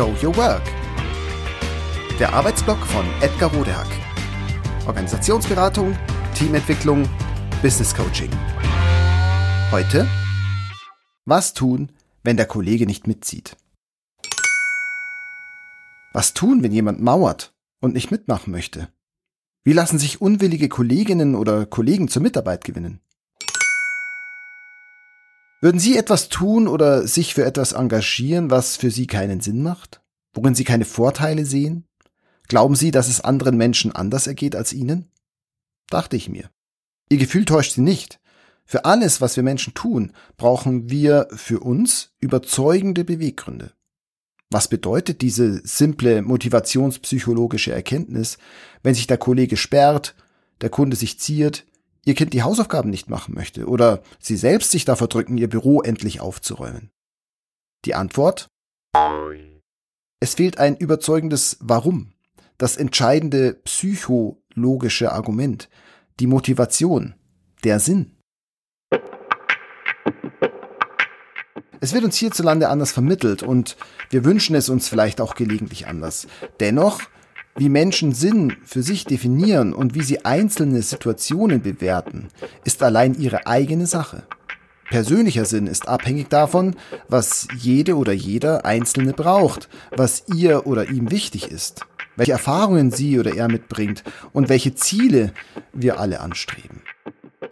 Show Your Work. Der Arbeitsblock von Edgar Rodehack. Organisationsberatung, Teamentwicklung, Business Coaching. Heute Was tun, wenn der Kollege nicht mitzieht? Was tun, wenn jemand mauert und nicht mitmachen möchte? Wie lassen sich unwillige Kolleginnen oder Kollegen zur Mitarbeit gewinnen? Würden Sie etwas tun oder sich für etwas engagieren, was für Sie keinen Sinn macht? Worin Sie keine Vorteile sehen? Glauben Sie, dass es anderen Menschen anders ergeht als Ihnen? Dachte ich mir. Ihr Gefühl täuscht Sie nicht. Für alles, was wir Menschen tun, brauchen wir für uns überzeugende Beweggründe. Was bedeutet diese simple motivationspsychologische Erkenntnis, wenn sich der Kollege sperrt, der Kunde sich ziert, ihr Kind die Hausaufgaben nicht machen möchte oder sie selbst sich davor drücken, ihr Büro endlich aufzuräumen? Die Antwort? Es fehlt ein überzeugendes Warum, das entscheidende psychologische Argument, die Motivation, der Sinn. Es wird uns hierzulande anders vermittelt und wir wünschen es uns vielleicht auch gelegentlich anders. Dennoch wie Menschen Sinn für sich definieren und wie sie einzelne Situationen bewerten, ist allein ihre eigene Sache. Persönlicher Sinn ist abhängig davon, was jede oder jeder Einzelne braucht, was ihr oder ihm wichtig ist, welche Erfahrungen sie oder er mitbringt und welche Ziele wir alle anstreben.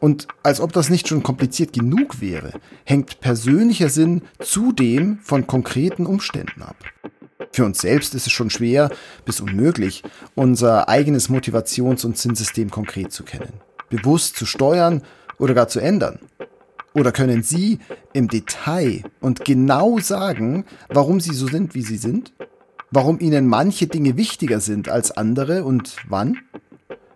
Und als ob das nicht schon kompliziert genug wäre, hängt persönlicher Sinn zudem von konkreten Umständen ab. Für uns selbst ist es schon schwer bis unmöglich, unser eigenes Motivations- und Sinnsystem konkret zu kennen, bewusst zu steuern oder gar zu ändern. Oder können Sie im Detail und genau sagen, warum Sie so sind, wie Sie sind? Warum Ihnen manche Dinge wichtiger sind als andere und wann?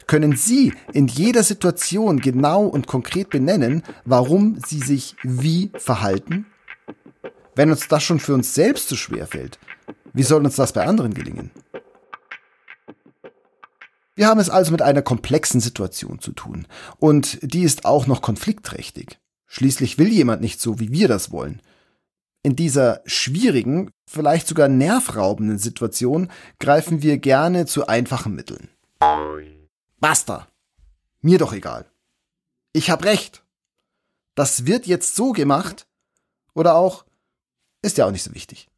Können Sie in jeder Situation genau und konkret benennen, warum Sie sich wie verhalten? Wenn uns das schon für uns selbst so schwer fällt, wie soll uns das bei anderen gelingen? Wir haben es also mit einer komplexen Situation zu tun. Und die ist auch noch konfliktträchtig. Schließlich will jemand nicht so, wie wir das wollen. In dieser schwierigen, vielleicht sogar nervraubenden Situation greifen wir gerne zu einfachen Mitteln. Basta! Mir doch egal. Ich hab recht. Das wird jetzt so gemacht. Oder auch, ist ja auch nicht so wichtig.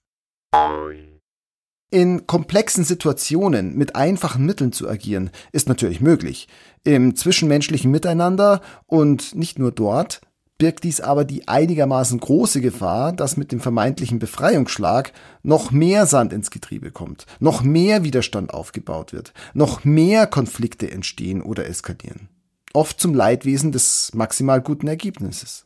In komplexen Situationen mit einfachen Mitteln zu agieren, ist natürlich möglich. Im zwischenmenschlichen Miteinander und nicht nur dort birgt dies aber die einigermaßen große Gefahr, dass mit dem vermeintlichen Befreiungsschlag noch mehr Sand ins Getriebe kommt, noch mehr Widerstand aufgebaut wird, noch mehr Konflikte entstehen oder eskalieren. Oft zum Leidwesen des maximal guten Ergebnisses.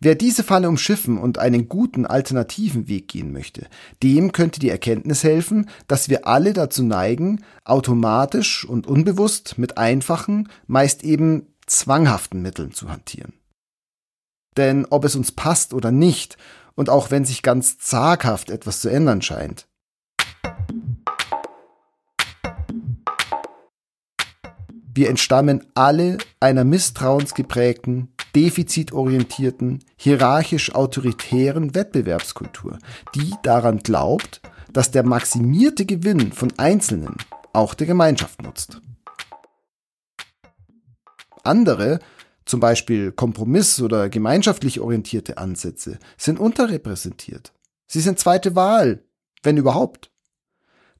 Wer diese Falle umschiffen und einen guten alternativen Weg gehen möchte, dem könnte die Erkenntnis helfen, dass wir alle dazu neigen, automatisch und unbewusst mit einfachen, meist eben zwanghaften Mitteln zu hantieren. Denn ob es uns passt oder nicht, und auch wenn sich ganz zaghaft etwas zu ändern scheint, wir entstammen alle einer misstrauensgeprägten, defizitorientierten, hierarchisch-autoritären Wettbewerbskultur, die daran glaubt, dass der maximierte Gewinn von Einzelnen auch der Gemeinschaft nutzt. Andere, zum Beispiel kompromiss- oder gemeinschaftlich orientierte Ansätze, sind unterrepräsentiert. Sie sind zweite Wahl, wenn überhaupt.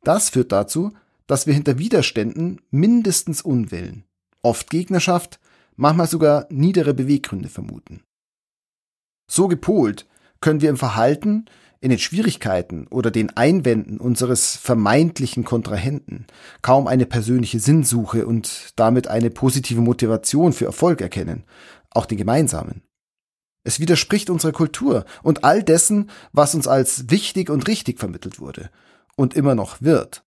Das führt dazu, dass wir hinter Widerständen mindestens Unwillen, oft Gegnerschaft manchmal sogar niedere Beweggründe vermuten. So gepolt können wir im Verhalten, in den Schwierigkeiten oder den Einwänden unseres vermeintlichen Kontrahenten kaum eine persönliche Sinnsuche und damit eine positive Motivation für Erfolg erkennen, auch den gemeinsamen. Es widerspricht unserer Kultur und all dessen, was uns als wichtig und richtig vermittelt wurde und immer noch wird.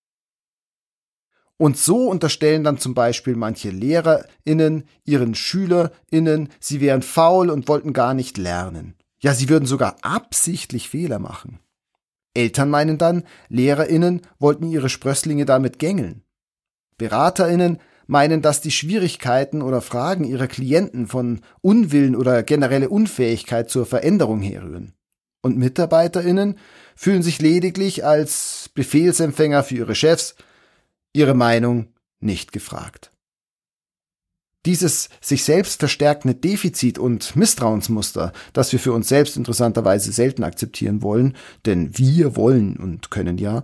Und so unterstellen dann zum Beispiel manche LehrerInnen ihren SchülerInnen, sie wären faul und wollten gar nicht lernen. Ja, sie würden sogar absichtlich Fehler machen. Eltern meinen dann, LehrerInnen wollten ihre Sprösslinge damit gängeln. BeraterInnen meinen, dass die Schwierigkeiten oder Fragen ihrer Klienten von Unwillen oder generelle Unfähigkeit zur Veränderung herrühren. Und MitarbeiterInnen fühlen sich lediglich als Befehlsempfänger für ihre Chefs, ihre Meinung nicht gefragt. Dieses sich selbst verstärkende Defizit und Misstrauensmuster, das wir für uns selbst interessanterweise selten akzeptieren wollen, denn wir wollen und können ja,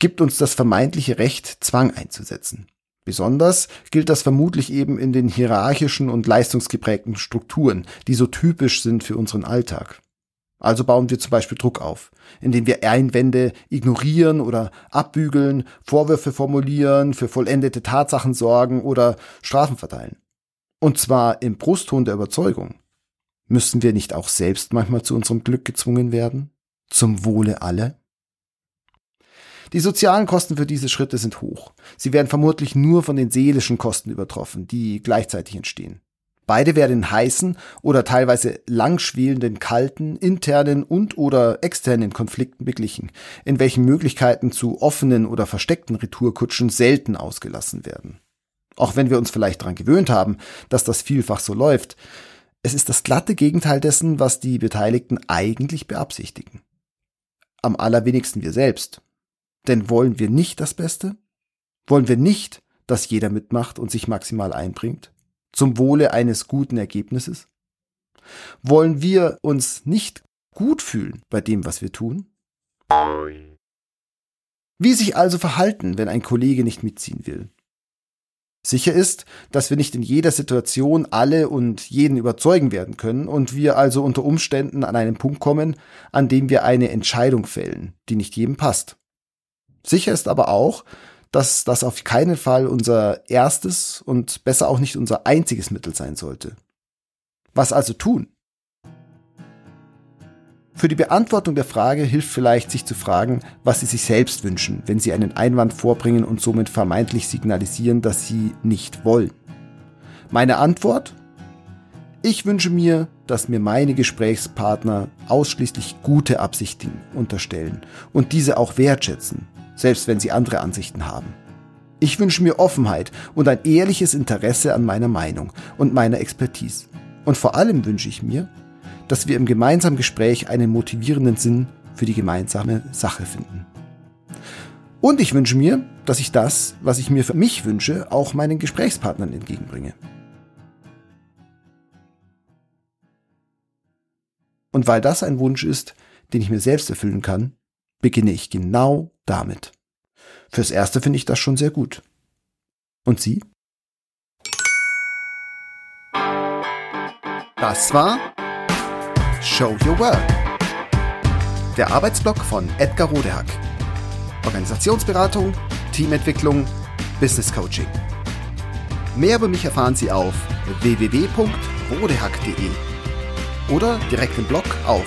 gibt uns das vermeintliche Recht, Zwang einzusetzen. Besonders gilt das vermutlich eben in den hierarchischen und leistungsgeprägten Strukturen, die so typisch sind für unseren Alltag. Also bauen wir zum Beispiel Druck auf, indem wir Einwände ignorieren oder abbügeln, Vorwürfe formulieren, für vollendete Tatsachen sorgen oder Strafen verteilen. Und zwar im Brustton der Überzeugung. Müssen wir nicht auch selbst manchmal zu unserem Glück gezwungen werden? Zum Wohle aller? Die sozialen Kosten für diese Schritte sind hoch. Sie werden vermutlich nur von den seelischen Kosten übertroffen, die gleichzeitig entstehen. Beide werden heißen oder teilweise langschwelenden kalten, internen und oder externen Konflikten beglichen, in welchen Möglichkeiten zu offenen oder versteckten Retourkutschen selten ausgelassen werden. Auch wenn wir uns vielleicht daran gewöhnt haben, dass das vielfach so läuft, es ist das glatte Gegenteil dessen, was die Beteiligten eigentlich beabsichtigen. Am allerwenigsten wir selbst. Denn wollen wir nicht das Beste? Wollen wir nicht, dass jeder mitmacht und sich maximal einbringt? Zum Wohle eines guten Ergebnisses? Wollen wir uns nicht gut fühlen bei dem, was wir tun? Wie sich also verhalten, wenn ein Kollege nicht mitziehen will? Sicher ist, dass wir nicht in jeder Situation alle und jeden überzeugen werden können und wir also unter Umständen an einen Punkt kommen, an dem wir eine Entscheidung fällen, die nicht jedem passt. Sicher ist aber auch, dass das auf keinen Fall unser erstes und besser auch nicht unser einziges Mittel sein sollte. Was also tun? Für die Beantwortung der Frage hilft vielleicht, sich zu fragen, was Sie sich selbst wünschen, wenn Sie einen Einwand vorbringen und somit vermeintlich signalisieren, dass Sie nicht wollen. Meine Antwort? Ich wünsche mir, dass mir meine Gesprächspartner ausschließlich gute Absichten unterstellen und diese auch wertschätzen, selbst wenn sie andere Ansichten haben. Ich wünsche mir Offenheit und ein ehrliches Interesse an meiner Meinung und meiner Expertise. Und vor allem wünsche ich mir, dass wir im gemeinsamen Gespräch einen motivierenden Sinn für die gemeinsame Sache finden. Und ich wünsche mir, dass ich das, was ich mir für mich wünsche, auch meinen Gesprächspartnern entgegenbringe. Und weil das ein Wunsch ist, den ich mir selbst erfüllen kann, beginne ich genau damit. Fürs Erste finde ich das schon sehr gut. Und Sie? Das war Show Your Work. Der Arbeitsblock von Edgar Rodehack. Organisationsberatung, Teamentwicklung, Business Coaching. Mehr über mich erfahren Sie auf www.rodehack.de oder direkt im Blog auf